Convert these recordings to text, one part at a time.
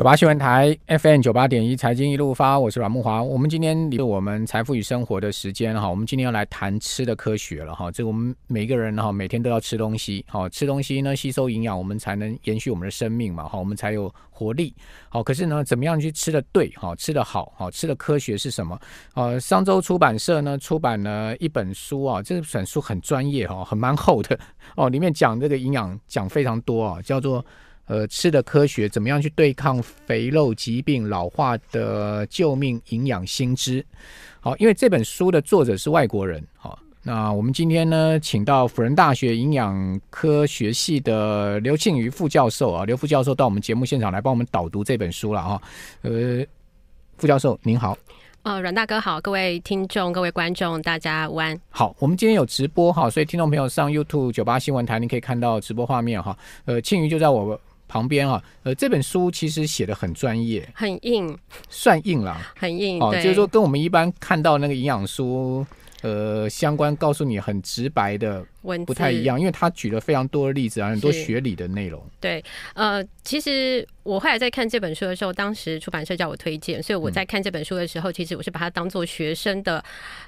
九八新闻台 FM 九八点一财经一路发，我是阮慕华。我们今天离我们财富与生活的时间哈，我们今天要来谈吃的科学了哈。这个我们每个人哈，每天都要吃东西，好吃东西呢，吸收营养，我们才能延续我们的生命嘛，好，我们才有活力。好，可是呢，怎么样去吃的对，好吃的好，好吃的科学是什么？呃，商周出版社呢出版了一本书啊，这本书很专业哈，很蛮厚的哦，里面讲这个营养讲非常多啊，叫做。呃，吃的科学，怎么样去对抗肥肉疾病、老化的救命营养新知？好，因为这本书的作者是外国人。好，那我们今天呢，请到辅仁大学营养科学系的刘庆余副教授啊，刘副教授到我们节目现场来帮我们导读这本书了哈。呃，副教授您好。呃，阮大哥好，各位听众、各位观众，大家午安。好，我们今天有直播哈，所以听众朋友上 YouTube 九八新闻台，你可以看到直播画面哈。呃，庆余就在我。旁边啊，呃，这本书其实写的很专业，很硬，算硬了，很硬哦，就是说跟我们一般看到那个营养书，呃，相关告诉你很直白的文不太一样，因为他举了非常多的例子啊，很多学理的内容。对，呃，其实我后来在看这本书的时候，当时出版社叫我推荐，所以我在看这本书的时候，嗯、其实我是把它当做学生的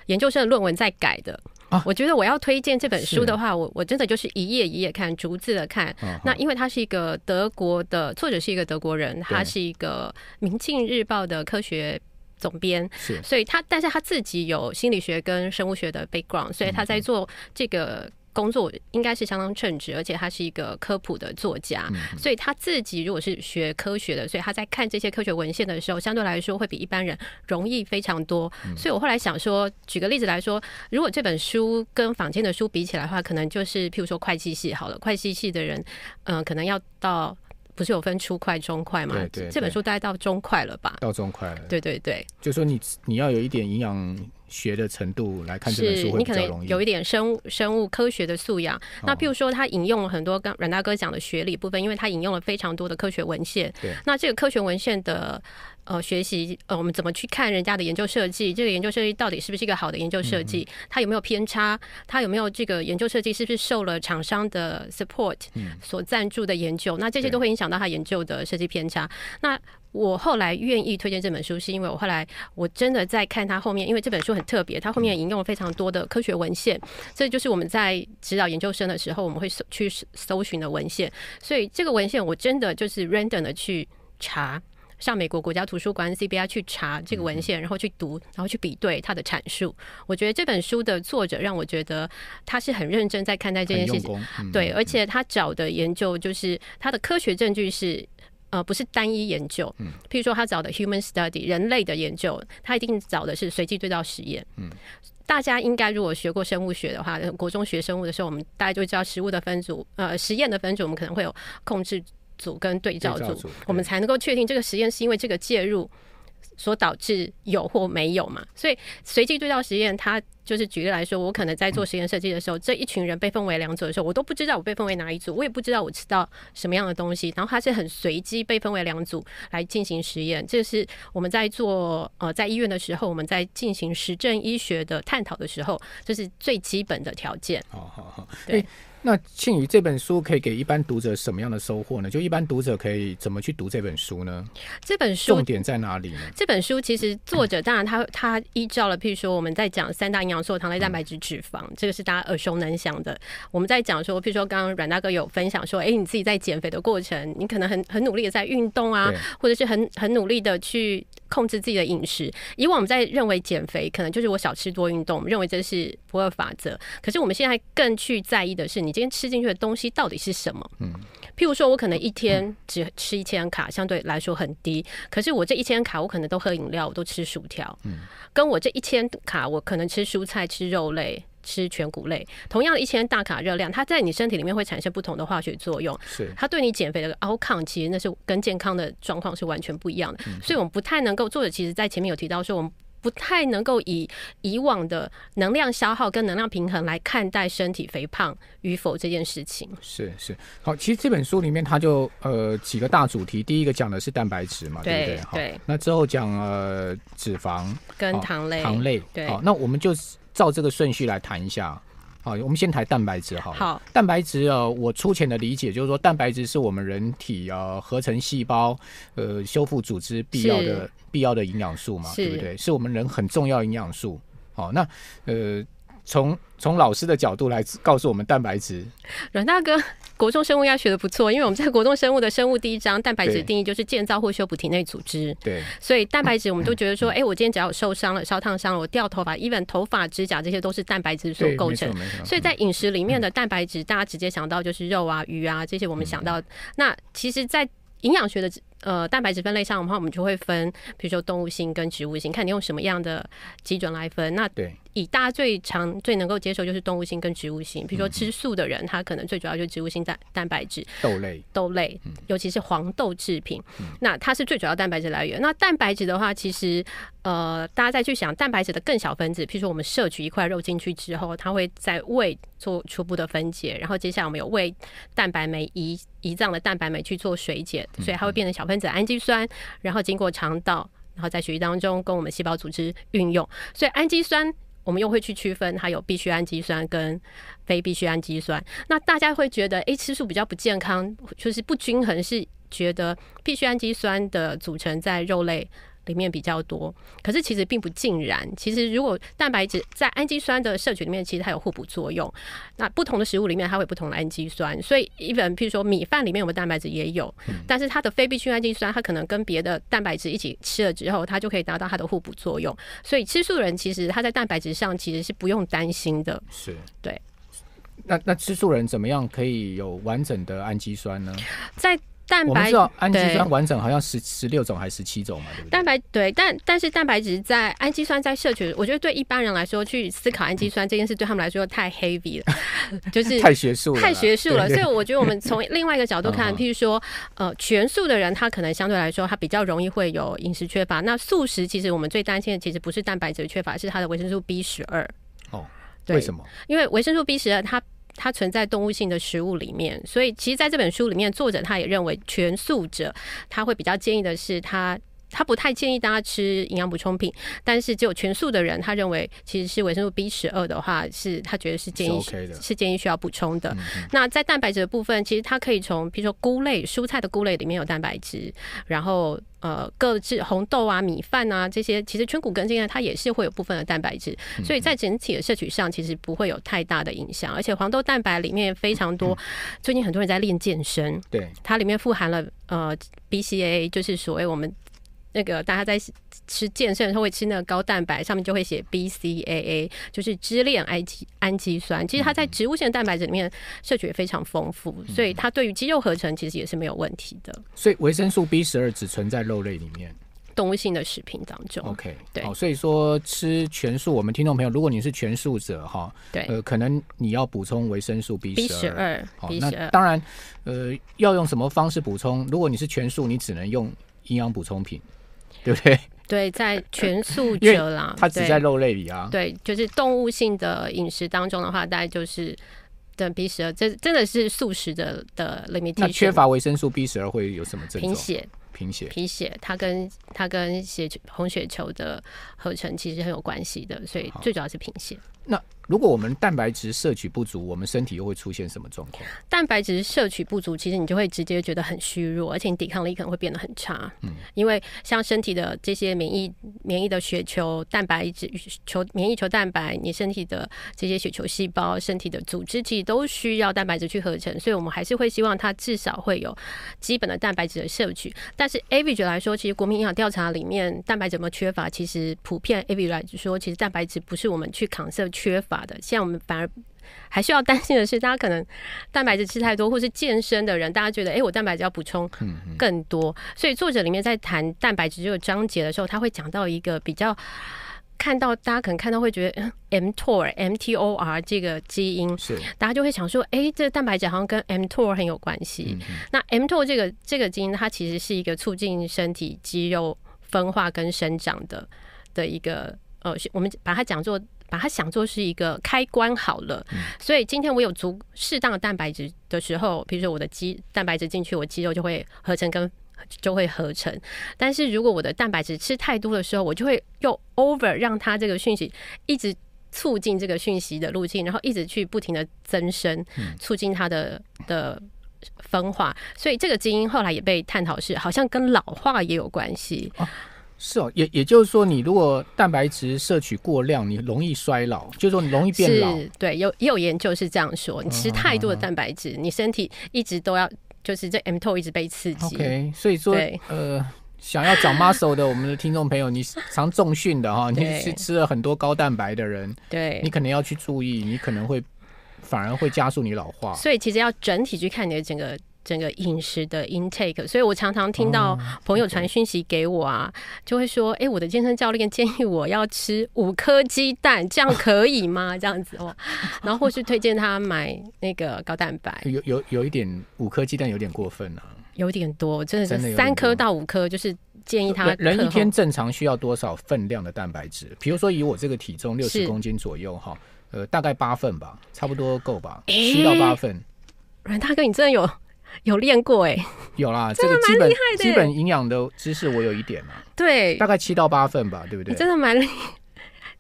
研究生的论文在改的。啊、我觉得我要推荐这本书的话，我我真的就是一页一页看，逐字的看。啊、那因为他是一个德国的作者，是一个德国人，他是一个《明镜日报》的科学总编，所以他但是他自己有心理学跟生物学的 background，所以他在做这个。工作应该是相当称职，而且他是一个科普的作家，嗯、所以他自己如果是学科学的，所以他在看这些科学文献的时候，相对来说会比一般人容易非常多。嗯、所以我后来想说，举个例子来说，如果这本书跟坊间的书比起来的话，可能就是譬如说会计系好了，会计系的人，嗯、呃，可能要到不是有分初快、中快嘛？对，对对，这本书大概到中快了吧？到中快了。对对对，就说你你要有一点营养。学的程度来看这本书会比较容易，是你可能有一点生物生物科学的素养。那譬如说，他引用了很多刚阮大哥讲的学理部分，因为他引用了非常多的科学文献。对，那这个科学文献的呃学习呃，我们怎么去看人家的研究设计？这个研究设计到底是不是一个好的研究设计？它有没有偏差？它有没有这个研究设计是不是受了厂商的 support 所赞助的研究？那这些都会影响到他研究的设计偏差。那我后来愿意推荐这本书，是因为我后来我真的在看它后面，因为这本书很特别，它后面引用了非常多的科学文献，这就是我们在指导研究生的时候，我们会搜去搜寻的文献。所以这个文献我真的就是 random 的去查，上美国国家图书馆 CBI 去查这个文献，然后去读，然后去比对它的阐述。我觉得这本书的作者让我觉得他是很认真在看待这件事情，对，而且他找的研究就是他的科学证据是。呃，不是单一研究，嗯，譬如说他找的 human study 人类的研究，他一定找的是随机对照实验，嗯，大家应该如果学过生物学的话，国中学生物的时候，我们大家就知道食物的分组，呃，实验的分组，我们可能会有控制组跟对照组，照组，我们才能够确定这个实验是因为这个介入。所导致有或没有嘛？所以随机对照实验，它就是举例来说，我可能在做实验设计的时候，这一群人被分为两组的时候，我都不知道我被分为哪一组，我也不知道我吃到什么样的东西，然后它是很随机被分为两组来进行实验。这是我们在做呃在医院的时候，我们在进行实证医学的探讨的时候，这是最基本的条件。好好好，对。欸那庆余这本书可以给一般读者什么样的收获呢？就一般读者可以怎么去读这本书呢？这本书重点在哪里呢？这本书其实作者当然他他依照了，譬如说我们在讲三大营养素：糖类、蛋白质、脂肪，这个是大家耳熟能详的。我们在讲说，譬如说刚刚阮大哥有分享说，哎，你自己在减肥的过程，你可能很很努力的在运动啊，或者是很很努力的去。控制自己的饮食。以往我们在认为减肥可能就是我少吃多运动，我们认为这是不二法则。可是我们现在更去在意的是，你今天吃进去的东西到底是什么？嗯，譬如说我可能一天只吃一千卡，相对来说很低。可是我这一千卡，我可能都喝饮料，我都吃薯条。嗯，跟我这一千卡，我可能吃蔬菜、吃肉类。吃全谷类，同样一千大卡热量，它在你身体里面会产生不同的化学作用。是，它对你减肥的 outcome，其实那是跟健康的状况是完全不一样的。嗯、所以，我们不太能够。作者其实在前面有提到说，我们不太能够以以往的能量消耗跟能量平衡来看待身体肥胖与否这件事情。是是，好，其实这本书里面它就呃几个大主题，第一个讲的是蛋白质嘛，对，对不对？对。那之后讲呃脂肪跟糖类，糖类。对。好，那我们就。照这个顺序来谈一下。好，我们先谈蛋白质好了。好，蛋白质啊，我粗浅的理解就是说，蛋白质是我们人体啊合成细胞、呃修复组织必要的必要的营养素嘛，对不对？是我们人很重要营养素。好，那呃。从从老师的角度来告诉我们蛋白质，阮大哥，国中生物要学的不错，因为我们在国中生物的生物第一章，蛋白质定义就是建造或修补体内组织。对，所以蛋白质我们都觉得说，哎、欸，我今天只要有受伤了、烧烫伤了，我掉头发，even 头发、指甲这些都是蛋白质所构成。所以在饮食里面的蛋白质，大家直接想到就是肉啊、鱼啊这些，我们想到。嗯、那其实，在营养学的呃蛋白质分类上的话，我们就会分，比如说动物性跟植物性，看你用什么样的基准来分。那对。以大家最常最能够接受就是动物性跟植物性，比如说吃素的人，他可能最主要就是植物性蛋蛋白质，豆类豆类，尤其是黄豆制品，那它是最主要蛋白质来源。那蛋白质的话，其实呃，大家再去想蛋白质的更小分子，譬如说我们摄取一块肉进去之后，它会在胃做初步的分解，然后接下来我们有胃蛋白酶胰胰脏的蛋白酶去做水解，所以它会变成小分子氨基酸，然后经过肠道，然后在血液当中跟我们细胞组织运用，所以氨基酸。我们又会去区分它有必需氨基酸跟非必需氨基酸。那大家会觉得，哎，吃素比较不健康，就是不均衡，是觉得必需氨基酸的组成在肉类。里面比较多，可是其实并不尽然。其实如果蛋白质在氨基酸的摄取里面，其实它有互补作用。那不同的食物里面，它会有不同的氨基酸。所以，even 譬如说米饭里面有没有蛋白质也有，但是它的非必需氨基酸，它可能跟别的蛋白质一起吃了之后，它就可以达到它的互补作用。所以吃素人其实他在蛋白质上其实是不用担心的。是，对。那那吃素人怎么样可以有完整的氨基酸呢？在蛋白我们知道氨基酸完整好像十十六种还是十七种嘛，对不对？蛋白对，但但是蛋白质在氨基酸在摄取，我觉得对一般人来说去思考氨基酸这件事对他们来说太 heavy 了，就 是太学术，太学术了。所以我觉得我们从另外一个角度看，譬如说呃全素的人，他可能相对来说他比较容易会有饮食缺乏。那素食其实我们最担心的其实不是蛋白质缺乏，是它的维生素 B 十二。哦，为什么？因为维生素 B 十二它。它存在动物性的食物里面，所以其实在这本书里面，作者他也认为全素者他会比较建议的是他。他不太建议大家吃营养补充品，但是只有全素的人，他认为其实是维生素 B 十二的话，是他觉得是建议是建议需要补充的。嗯嗯，那在蛋白质的部分，其实它可以从比如说菇类、蔬菜的菇类里面有蛋白质，然后呃各自红豆啊、米饭啊这些，其实全谷根茎它也是会有部分的蛋白质，所以在整体的摄取上其实不会有太大的影响。而且黄豆蛋白里面非常多，最近很多人在练健身，对，它里面富含了呃 BCAA，就是所谓我们。那个大家在吃健身的时候会吃那个高蛋白，上面就会写 BCAA，就是支链氨基氨基酸。其实它在植物性蛋白质里面摄取也非常丰富，所以它对于肌肉合成其实也是没有问题的。所以维生素 B 十二只存在肉类里面，动物性的食品当中。OK，对。好，所以说吃全素，我们听众朋友，如果你是全素者哈，对，呃，可能你要补充维生素 B 十二。好，那当然，呃，要用什么方式补充？如果你是全素，你只能用营养补充品。对不对？对，在全素者啦，它只在肉类里啊。对，就是动物性的饮食当中的话，大概就是等 B 十二，这真的是素食的的 limitation。那缺乏维生素 B 十二会有什么症状？贫血。贫血，贫血，它跟它跟血球红血球的合成其实很有关系的，所以最主要是贫血。那如果我们蛋白质摄取不足，我们身体又会出现什么状况？蛋白质摄取不足，其实你就会直接觉得很虚弱，而且你抵抗力可能会变得很差。嗯，因为像身体的这些免疫免疫的血球蛋白质球免疫球蛋白，你身体的这些血球细胞、身体的组织，其实都需要蛋白质去合成，所以我们还是会希望它至少会有基本的蛋白质的摄取。但是 average 来说，其实国民营养调查里面蛋白质有没有缺乏，其实普遍 average 来说，其实蛋白质不是我们去扛摄缺乏的。现在我们反而还需要担心的是，大家可能蛋白质吃太多，或是健身的人，大家觉得哎、欸，我蛋白质要补充更多。所以作者里面在谈蛋白质这个章节的时候，他会讲到一个比较。看到大家可能看到会觉得 mTOR mTOR 这个基因，是大家就会想说，哎、欸，这个蛋白质好像跟 mTOR 很有关系。嗯、那 mTOR 这个这个基因，它其实是一个促进身体肌肉分化跟生长的的一个呃，我们把它讲作把它想作是一个开关好了。嗯、所以今天我有足适当的蛋白质的时候，比如说我的肌蛋白质进去，我肌肉就会合成跟。就会合成，但是如果我的蛋白质吃太多的时候，我就会又 over 让它这个讯息一直促进这个讯息的路径，然后一直去不停的增生，促进它的的分化。所以这个基因后来也被探讨是好像跟老化也有关系。啊是哦，也也就是说，你如果蛋白质摄取过量，你容易衰老，就是说你容易变老。对，有也有研究是这样说，你吃太多的蛋白质，嗯、你身体一直都要就是这 mTOR 一直被刺激。OK，所以说呃，想要长 muscle 的我们的听众朋友，你常重训的哈，你是吃了很多高蛋白的人，对，你可能要去注意，你可能会反而会加速你老化。所以其实要整体去看你的整个。整个饮食的 intake，所以我常常听到朋友传讯息给我啊，就会说：“哎，我的健身教练建议我要吃五颗鸡蛋，这样可以吗？”这样子哦，然后或是推荐他买那个高蛋白。有有有一点五颗鸡蛋有点过分啊，有点多，真的是三颗到五颗，就是建议他人。人一天正常需要多少分量的蛋白质？比如说以我这个体重六十公斤左右哈，呃，大概八份吧，差不多够吧，七到八份。阮大哥，你真的有？有练过哎、欸，有啦，这个基本基本营养的知识我有一点嘛，对，大概七到八份吧，对不对？真的蛮厉害，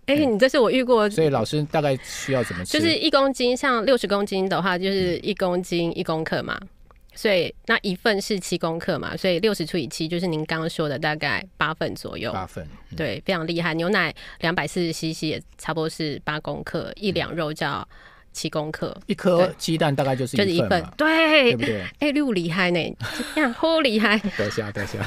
哎、欸，你这是我遇过，所以老师大概需要怎么吃？就是一公斤，像六十公斤的话，就是一公斤一公克嘛，嗯、所以那一份是七公克嘛，所以六十除以七就是您刚刚说的大概八份左右，八份，嗯、对，非常厉害。牛奶两百四十 CC 也差不多是八公克，一两肉叫。七公克，一颗鸡蛋大概就是一份，就是、对，对不对？哎、欸，六厉害呢，这样 好厉害，等下，等下，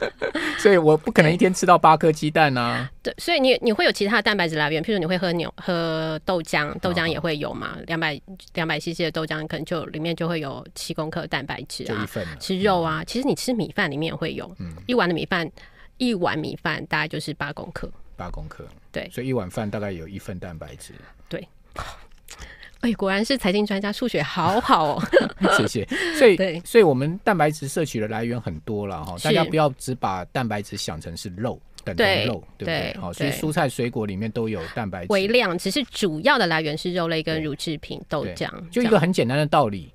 所以我不可能一天吃到八颗鸡蛋啊。对，所以你你会有其他的蛋白质来源，譬如你会喝牛喝豆浆，豆浆也会有嘛，两百两百 CC 的豆浆可能就里面就会有七公克蛋白质啊。吃肉啊，其实你吃米饭里面也会有，嗯，一碗的米饭，一碗米饭大概就是八公克，八公克，对，所以一碗饭大概有一份蛋白质，对。哎、欸，果然是财经专家，数学好好哦。谢谢。所以，所以我们蛋白质摄取的来源很多了哈，大家不要只把蛋白质想成是肉，等同肉，对，对不对？好，所以蔬菜水果里面都有蛋白质，微量，只是主要的来源是肉类跟乳制品、豆浆。就一个很简单的道理。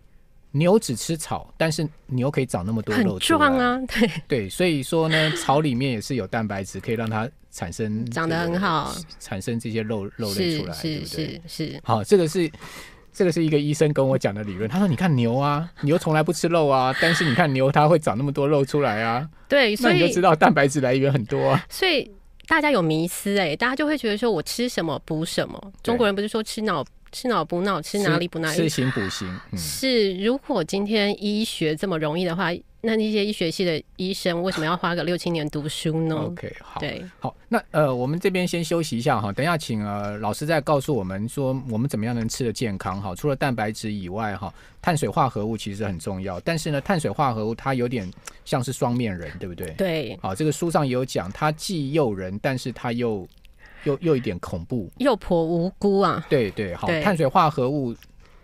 牛只吃草，但是牛可以长那么多肉，壮啊！对对，所以说呢，草里面也是有蛋白质，可以让它产生长得很好，产生这些肉肉类出来，是对不对？是是。好，这个是这个是一个医生跟我讲的理论。他说：“你看牛啊，牛从来不吃肉啊，但是你看牛它会长那么多肉出来啊。”对，所以那你就知道蛋白质来源很多啊。所以大家有迷思哎、欸，大家就会觉得说我吃什么补什么。中国人不是说吃脑？吃脑补脑，吃哪里补哪里。吃形补形，嗯、是。如果今天医学这么容易的话，那那些医学系的医生为什么要花个六七年读书呢？OK，好，对，好。那呃，我们这边先休息一下哈，等一下请呃老师再告诉我们说，我们怎么样能吃的健康哈？除了蛋白质以外哈，碳水化合物其实很重要，但是呢，碳水化合物它有点像是双面人，对不对？对。好，这个书上也有讲，它既诱人，但是它又。又又一点恐怖，诱婆无辜啊！对对，好，碳水化合物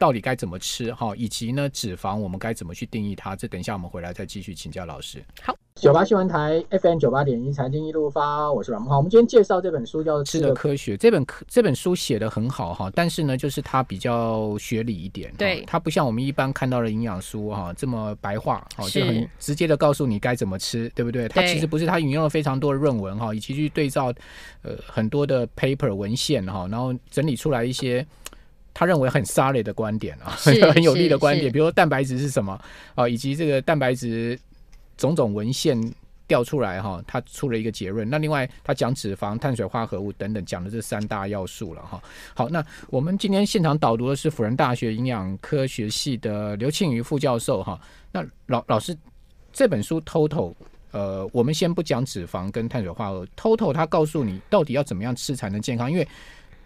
到底该怎么吃？哈，以及呢，脂肪我们该怎么去定义它？这等一下我们回来再继续请教老师。好，九八新闻台 FM 九八点一财经一路发，我是阮慕驊。我们今天介绍这本书叫做《吃的科学》，这本这本书写的很好哈，但是呢，就是它比较学理一点，对，它不像我们一般看到的营养书哈这么白话，好，就很直接的告诉你该怎么吃，对不对？它其实不是，它引用了非常多的论文哈，以及去对照呃很多的 paper 文献哈，然后整理出来一些。他认为很 solid 的观点啊，很 很有利的观点，比如说蛋白质是什么啊，以及这个蛋白质种种文献调出来哈，他出了一个结论。那另外他讲脂肪、碳水化合物等等，讲的这三大要素了哈。好，那我们今天现场导读的是辅仁大学营养科学系的刘庆余副教授哈。那老老师这本书 Total，呃，我们先不讲脂肪跟碳水化合物，Total 他告诉你到底要怎么样吃才能健康，因为。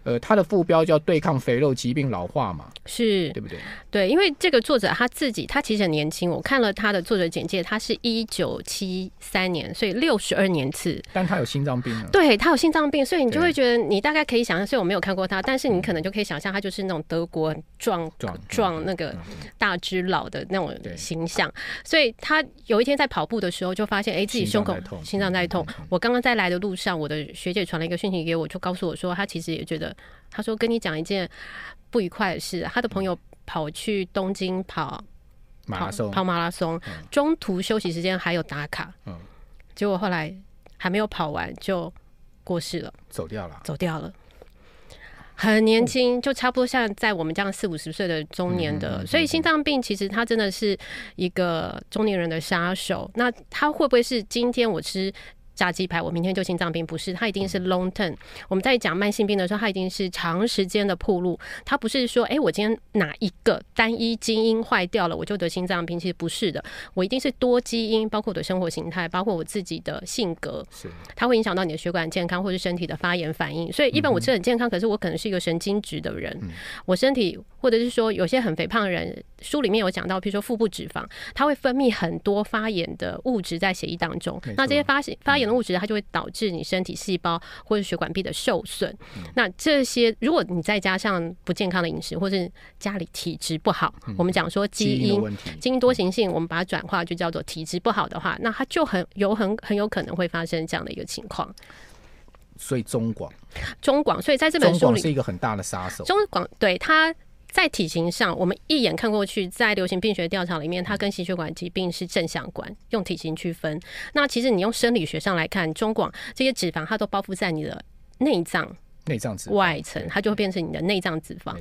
呃，它的副标叫“对抗肥肉疾病老化”嘛，是对不对？对，因为这个作者他自己，他其实很年轻。我看了他的作者简介，他是一九七三年，所以六十二年次。但他有心脏病啊。对，他有心脏病，所以你就会觉得，你大概可以想象。虽然我没有看过他，但是你可能就可以想象，他就是那种德国壮壮壮那个大只佬的那种形象。所以他有一天在跑步的时候，就发现，哎，自己胸口心脏在痛。我刚刚在来的路上，我的学姐传了一个讯息给我，就告诉我说，他其实也觉得。他说：“跟你讲一件不愉快的事，他的朋友跑去东京跑马拉松，跑马拉松，中途休息时间还有打卡，嗯，结果后来还没有跑完就过世了，走掉了，走掉了。很年轻，就差不多像在我们这样四五十岁的中年的，所以心脏病其实它真的是一个中年人的杀手。那他会不会是今天我吃？炸鸡排，我明天就心脏病，不是，它一定是 long term。我们在讲慢性病的时候，它一定是长时间的铺路，它不是说，哎、欸，我今天哪一个单一基因坏掉了，我就得心脏病，其实不是的，我一定是多基因，包括我的生活形态，包括我自己的性格，是，它会影响到你的血管健康或是身体的发炎反应。所以，一般我吃很健康，可是我可能是一个神经质的人，我身体或者是说有些很肥胖的人，书里面有讲到，比如说腹部脂肪，它会分泌很多发炎的物质在血液当中，那这些发发炎。物质它就会导致你身体细胞或者血管壁的受损。嗯、那这些，如果你再加上不健康的饮食，或是家里体质不好，嗯、我们讲说基因基因，基因多形性，我们把它转化就叫做体质不好的话，那它就很有很很有可能会发生这样的一个情况。所以中广，中广，所以在这本书里是一个很大的杀手。中广对它。在体型上，我们一眼看过去，在流行病学调查里面，它跟心血管疾病是正相关。用体型区分，那其实你用生理学上来看，中广这些脂肪，它都包覆在你的内脏内脏脂外层，它就会变成你的内脏脂肪。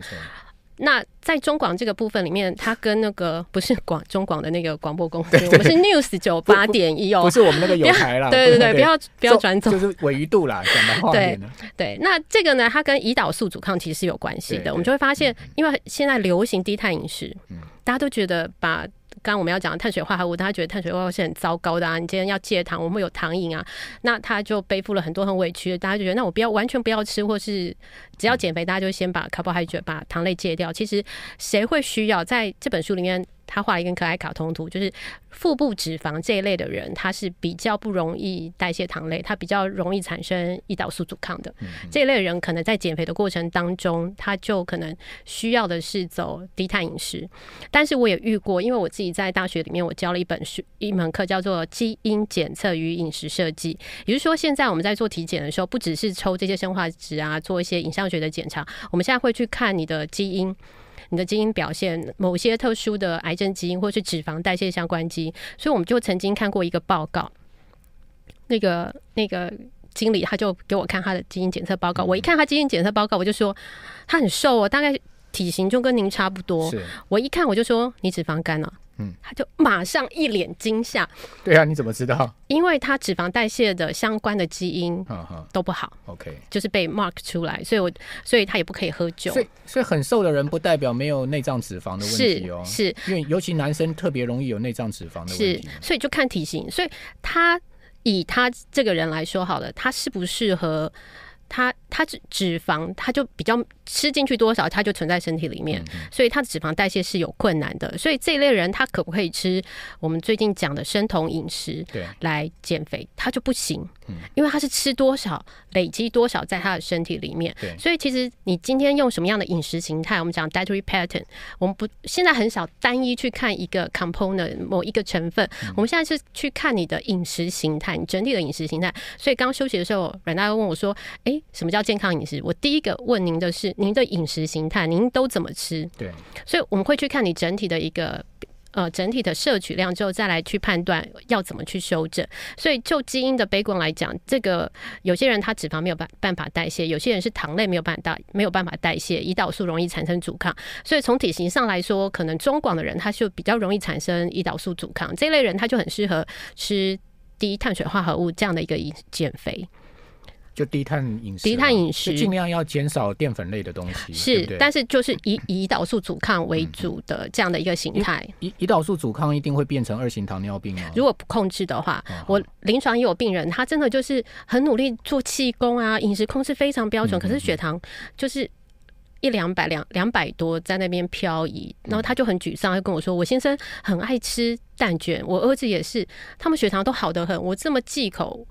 那在中广这个部分里面，它跟那个不是广中广的那个广播公司，我们是 News 九八点一哦，不是我们那个有台啦。对对对，不要不要转走，就是鮪鱼肚啦，讲的话对对，那这个呢，它跟胰岛素阻抗其实是有关系的。我们就会发现，因为现在流行低碳饮食，大家都觉得把。刚刚我们要讲的碳水化合物，大家觉得碳水化合物是很糟糕的啊！你今天要戒糖，我们有糖瘾啊，那他就背负了很多很委屈。大家就觉得，那我不要完全不要吃，或是只要减肥，大家就先把卡波海觉把糖类戒掉。其实谁会需要在这本书里面？他画了一个可爱卡通图，就是腹部脂肪这一类的人，他是比较不容易代谢糖类，他比较容易产生胰岛素阻抗的。这一类人，可能在减肥的过程当中，他就可能需要的是走低碳饮食。但是我也遇过，因为我自己在大学里面，我教了一本书，一门课叫做《基因检测与饮食设计》，也就是说，现在我们在做体检的时候，不只是抽这些生化值啊，做一些影像学的检查，我们现在会去看你的基因。你的基因表现某些特殊的癌症基因，或是脂肪代谢相关基因，所以我们就曾经看过一个报告，那个那个经理他就给我看他的基因检测报告，我一看他基因检测报告，我就说他很瘦哦，大概体型就跟您差不多。我一看我就说你脂肪肝了。嗯，他就马上一脸惊吓。对啊，你怎么知道？因为他脂肪代谢的相关的基因都不好。OK，就是被 mark 出来，所以我所以他也不可以喝酒。所以所以很瘦的人不代表没有内脏脂肪的问题哦。是，是因为尤其男生特别容易有内脏脂肪的问题。是，所以就看体型。所以他以他这个人来说好了，他适不适合？他他脂脂肪，他就比较吃进去多少，它就存在身体里面，所以它的脂肪代谢是有困难的。所以这一类人，他可不可以吃我们最近讲的生酮饮食来减肥？他就不行，因为他是吃多少累积多少在他的身体里面。所以其实你今天用什么样的饮食形态，我们讲 dietary pattern，我们不现在很少单一去看一个 component 某一个成分，我们现在是去看你的饮食形态，你整体的饮食形态。所以刚休息的时候，阮大哥问我说：“哎。”什么叫健康饮食？我第一个问您的是您的饮食形态，您都怎么吃？对，所以我们会去看你整体的一个呃整体的摄取量之后，再来去判断要怎么去修正。所以就基因的悲观来讲，这个有些人他脂肪没有办办法代谢，有些人是糖类没有办法没有办法代谢，胰岛素容易产生阻抗。所以从体型上来说，可能中广的人他就比较容易产生胰岛素阻抗，这类人他就很适合吃低碳水化合物这样的一个减肥。就低碳饮食，低碳饮食，尽量要减少淀粉类的东西。是，对对，但是就是以胰岛素阻抗为主的这样的一个形态。胰胰岛素阻抗一定会变成二型糖尿病吗？如果不控制的话，我临床也有病人，他真的就是很努力做气功啊，饮食控制非常标准，可是血糖就是一两百两两百多在那边漂移，然后他就很沮丧，就跟我说：“我先生很爱吃蛋卷，我儿子也是，他们血糖都好得很，我这么忌口。”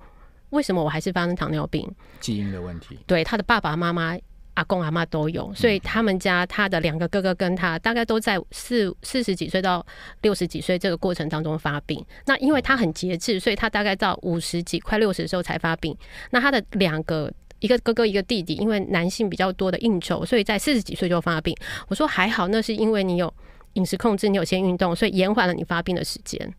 为什么我还是发生糖尿病？基因的问题。对，他的爸爸妈妈、阿公阿妈都有，所以他们家他的两个哥哥跟他大概都在四四十几岁到六十几岁这个过程当中发病。那因为他很节制，所以他大概到五十几、快六十的时候才发病。那他的两个一个哥哥一个弟弟，因为男性比较多的应酬，所以在四十几岁就发病。我说还好，那是因为你有饮食控制，你有先运动，所以延缓了你发病的时间。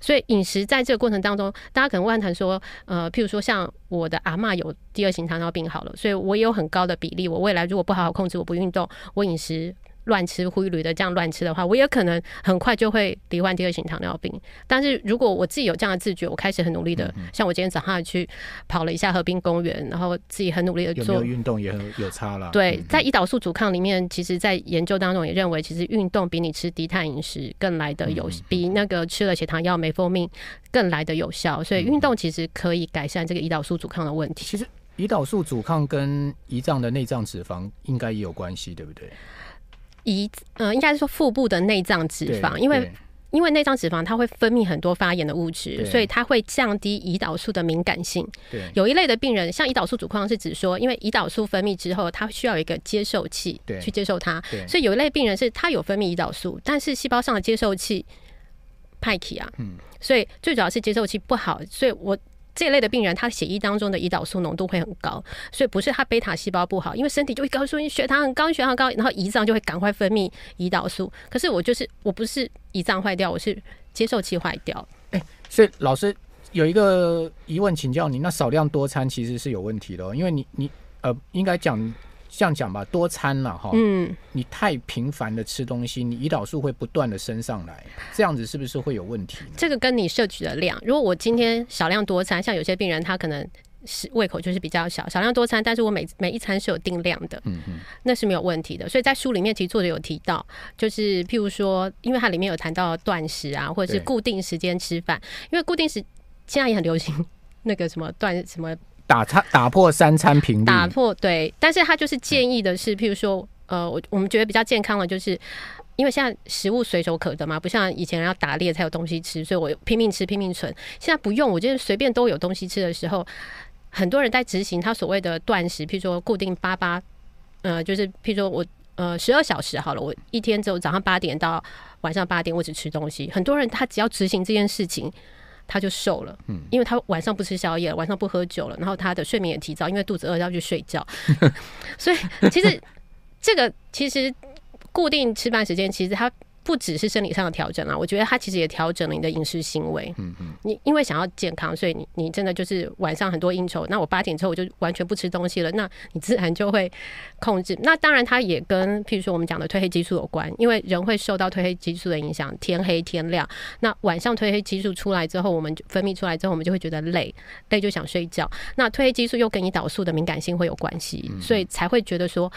所以饮食在这个过程当中，大家可能会谈说，呃，譬如说像我的阿嬷有第二型糖尿病好了，所以我也有很高的比例，我未来如果不好好控制，我不运动，我饮食。乱吃灰驴的这样乱吃的话，我也可能很快就会罹患第二型糖尿病。但是如果我自己有这样的自觉，我开始很努力的，嗯、像我今天早上去跑了一下河滨公园，然后自己很努力的做运动，也很有差了。对，嗯、在胰岛素阻抗里面，其实，在研究当中也认为，其实运动比你吃低碳饮食更来的有，嗯、比那个吃了血糖药、metformin 更来的有效。所以运动其实可以改善这个胰岛素阻抗的问题。其实胰岛素阻抗跟胰脏的内脏脂肪应该也有关系，对不对？胰呃，应该是说腹部的内脏脂肪，因为因为内脏脂肪它会分泌很多发炎的物质，所以它会降低胰岛素的敏感性。对，有一类的病人，像胰岛素阻抗是指说，因为胰岛素分泌之后，它需要有一个接受器去接受它，所以有一类病人是他有分泌胰岛素，但是细胞上的接受器派克啊，嗯，所以最主要是接受器不好，所以我。这一类的病人，他血液当中的胰岛素浓度会很高，所以不是他贝塔细胞不好，因为身体就会告诉你血糖很高，血糖高，然后胰脏就会赶快分泌胰岛素。可是我就是我不是胰脏坏掉，我是接受器坏掉。哎、所以老师有一个疑问请教你，那少量多餐其实是有问题的，因为你你呃应该讲。这样讲吧，多餐了哈，嗯，你太频繁的吃东西，你胰岛素会不断的升上来，这样子是不是会有问题？这个跟你摄取的量，如果我今天少量多餐，像有些病人他可能是胃口就是比较小，少量多餐，但是我每每一餐是有定量的，嗯嗯，那是没有问题的。所以在书里面其实作者有提到，就是譬如说，因为它里面有谈到断食啊，或者是固定时间吃饭，因为固定时现在也很流行那个什么断什么。打餐打破三餐频率，打破对，但是他就是建议的是，譬如说，呃，我我们觉得比较健康的，就是因为现在食物随手可得嘛，不像以前要打猎才有东西吃，所以我拼命吃拼命存。现在不用，我觉得随便都有东西吃的时候，很多人在执行他所谓的断食，譬如说固定八八，呃，就是譬如说我呃十二小时好了，我一天只有早上八点到晚上八点我只吃东西。很多人他只要执行这件事情。他就瘦了，嗯，因为他晚上不吃宵夜，晚上不喝酒了，然后他的睡眠也提早，因为肚子饿要去睡觉，所以其实这个其实固定吃饭时间，其实他。不只是生理上的调整啊，我觉得它其实也调整了你的饮食行为。嗯嗯，你因为想要健康，所以你你真的就是晚上很多应酬，那我八点之后我就完全不吃东西了，那你自然就会控制。那当然，它也跟譬如说我们讲的褪黑激素有关，因为人会受到褪黑激素的影响，天黑天亮。那晚上褪黑激素出来之后，我们分泌出来之后，我们就会觉得累，累就想睡觉。那褪黑激素又跟胰岛素的敏感性会有关系，所以才会觉得说，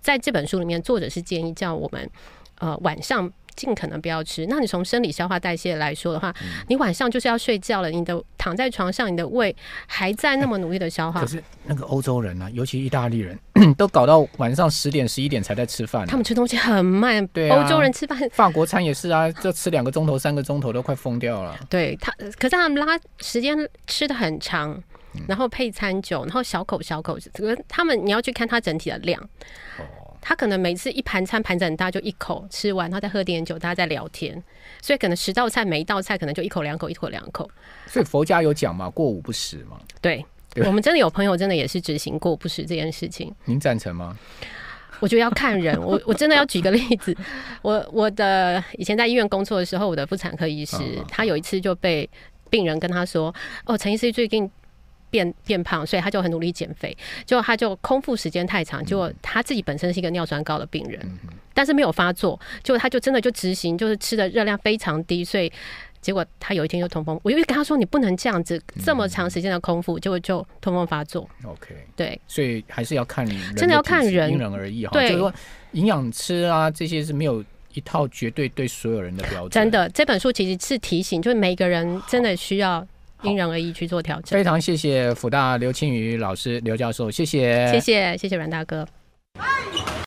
在这本书里面，作者是建议叫我们呃晚上。尽可能不要吃。那你从生理消化代谢来说的话，嗯、你晚上就是要睡觉了。你的躺在床上，你的胃还在那么努力的消化。可是那个欧洲人啊，尤其意大利人，都搞到晚上十点、十一点才在吃饭。他们吃东西很慢。对、啊，欧洲人吃饭，法国餐也是啊，就吃两个钟头、三个钟头都快疯掉了。对他，可是他们拉时间吃的很长，然后配餐酒，然后小口小口。这个他们你要去看他整体的量。哦他可能每次一盘餐盘子很大，就一口吃完，他再喝点酒，大家在聊天，所以可能十道菜每一道菜可能就一口两口，一口两口。所以佛家有讲嘛，过午不食嘛。对，对我们真的有朋友真的也是执行过午不食这件事情。您赞成吗？我觉得要看人，我我真的要举个例子，我我的以前在医院工作的时候，我的妇产科医师，他有一次就被病人跟他说：“哦，陈医师最近。”变变胖，所以他就很努力减肥。结果他就空腹时间太长，结果他自己本身是一个尿酸高的病人，但是没有发作。结果他就真的就执行，就是吃的热量非常低，所以结果他有一天就痛风。我因为跟他说：“你不能这样子，这么长时间的空腹，结果就痛风发作。” OK，对，所以还是要看你真的要看人，因人而异哈。就是说营养吃啊这些是没有一套绝对对所有人的标准。真的，这本书其实是提醒，就是每个人真的需要。因人而异去做调整。非常谢谢福大刘青宇老师刘教授，谢谢，谢谢，谢谢阮大哥。